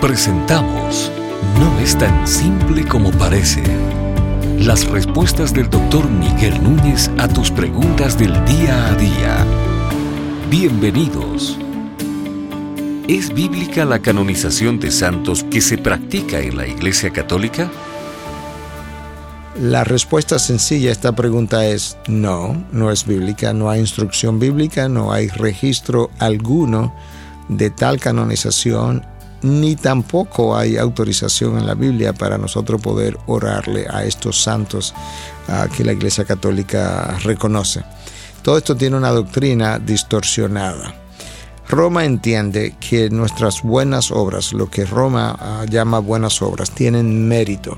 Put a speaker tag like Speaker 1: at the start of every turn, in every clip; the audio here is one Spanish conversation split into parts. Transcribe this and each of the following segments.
Speaker 1: Presentamos No es tan simple como parece. Las respuestas del doctor Miguel Núñez a tus preguntas del día a día. Bienvenidos. ¿Es bíblica la canonización de santos que se practica en la Iglesia Católica?
Speaker 2: La respuesta sencilla a esta pregunta es no, no es bíblica, no hay instrucción bíblica, no hay registro alguno de tal canonización, ni tampoco hay autorización en la Biblia para nosotros poder orarle a estos santos que la Iglesia Católica reconoce. Todo esto tiene una doctrina distorsionada. Roma entiende que nuestras buenas obras, lo que Roma ah, llama buenas obras, tienen mérito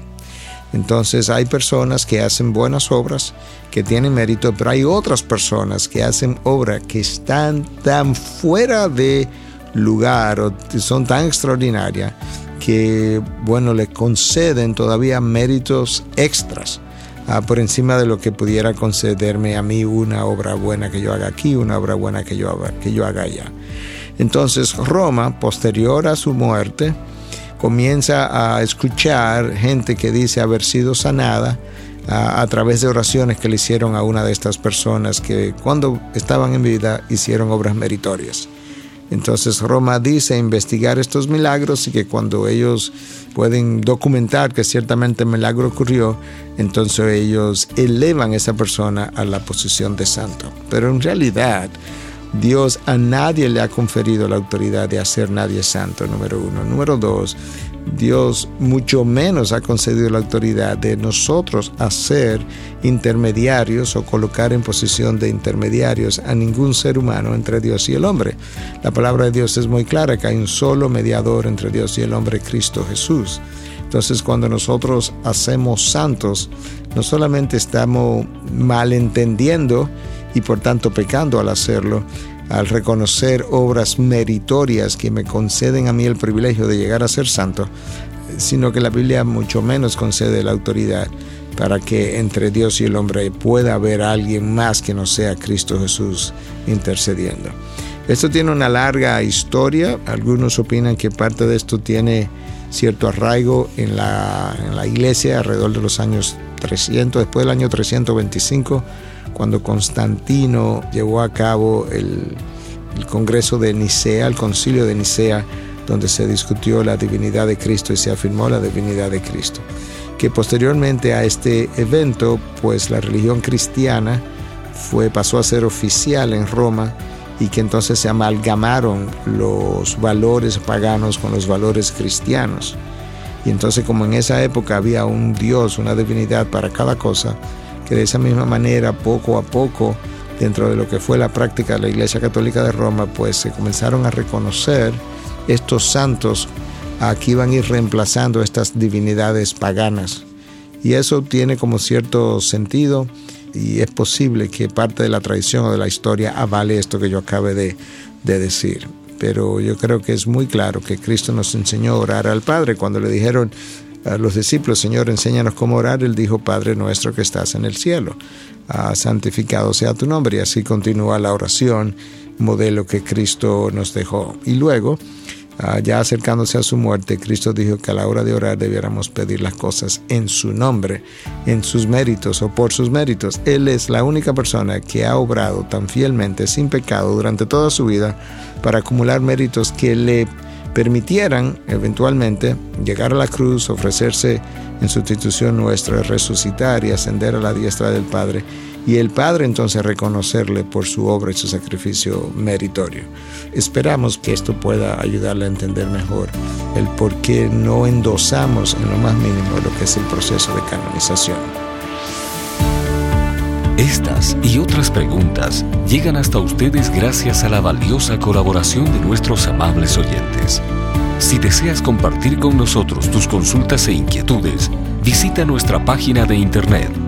Speaker 2: entonces hay personas que hacen buenas obras, que tienen mérito, pero hay otras personas que hacen obras que están tan fuera de lugar o son tan extraordinarias que, bueno, le conceden todavía méritos extras ah, por encima de lo que pudiera concederme a mí una obra buena que yo haga aquí, una obra buena que yo haga, que yo haga allá. Entonces Roma, posterior a su muerte, comienza a escuchar gente que dice haber sido sanada a, través de oraciones que le hicieron a una de estas personas que cuando estaban en vida hicieron obras meritorias. Entonces Roma dice investigar estos milagros y que cuando ellos pueden documentar que ciertamente el milagro ocurrió, entonces ellos elevan a esa persona a la posición de santo. Pero en realidad Dios a nadie le ha conferido la autoridad de hacer nadie santo, número uno. Número dos, Dios mucho menos ha concedido la autoridad de nosotros hacer intermediarios o colocar en posición de intermediarios a ningún ser humano entre Dios y el hombre. La palabra de Dios es muy clara que hay un solo mediador entre Dios y el hombre, Cristo Jesús. Entonces cuando nosotros hacemos santos, no solamente estamos malentendiendo, y por tanto pecando al hacerlo, al reconocer obras meritorias que me conceden a mí el privilegio de llegar a ser santo, sino que la Biblia mucho menos concede la autoridad para que entre Dios y el hombre pueda haber alguien más que no sea Cristo Jesús intercediendo. Esto tiene una larga historia, algunos opinan que parte de esto tiene cierto arraigo en la, iglesia alrededor de los años 300, después del año 325 cuando Constantino llevó a cabo el, Congreso de Nicea, el Concilio de Nicea, donde se discutió la divinidad de Cristo y se afirmó la divinidad de Cristo. Que posteriormente a este evento, pues la religión cristiana fue, pasó a ser oficial en Roma y que entonces se amalgamaron los valores paganos con los valores cristianos. Y entonces como en esa época había un Dios, una divinidad para cada cosa, que de esa misma manera, poco a poco, dentro de lo que fue la práctica de la Iglesia Católica de Roma, pues se comenzaron a reconocer estos santos a que iban a ir reemplazando estas divinidades paganas. Y eso tiene como cierto sentido y es posible que parte de la tradición o de la historia avale esto que yo acabe de decir. Pero yo creo que es muy claro que Cristo nos enseñó a orar al Padre cuando le dijeron, a los discípulos, Señor, enséñanos cómo orar, él dijo, Padre nuestro que estás en el cielo, ah, santificado sea tu nombre. Y así continúa la oración, modelo que Cristo nos dejó. Y luego, ya acercándose a su muerte, Cristo dijo que a la hora de orar debiéramos pedir las cosas en su nombre, en sus méritos o por sus méritos. Él es la única persona que ha obrado tan fielmente, sin pecado, durante toda su vida, para acumular méritos que le permitieran eventualmente llegar a la cruz, ofrecerse en sustitución nuestra, resucitar y ascender a la diestra del Padre, y el Padre entonces reconocerle por su obra y su sacrificio meritorio. Esperamos que esto pueda ayudarle a entender mejor el por qué no endosamos en lo más mínimo lo que es el proceso de canonización.
Speaker 1: Estas y otras preguntas llegan hasta ustedes gracias a la valiosa colaboración de nuestros amables oyentes. Si deseas compartir con nosotros tus consultas e inquietudes, visita nuestra página de internet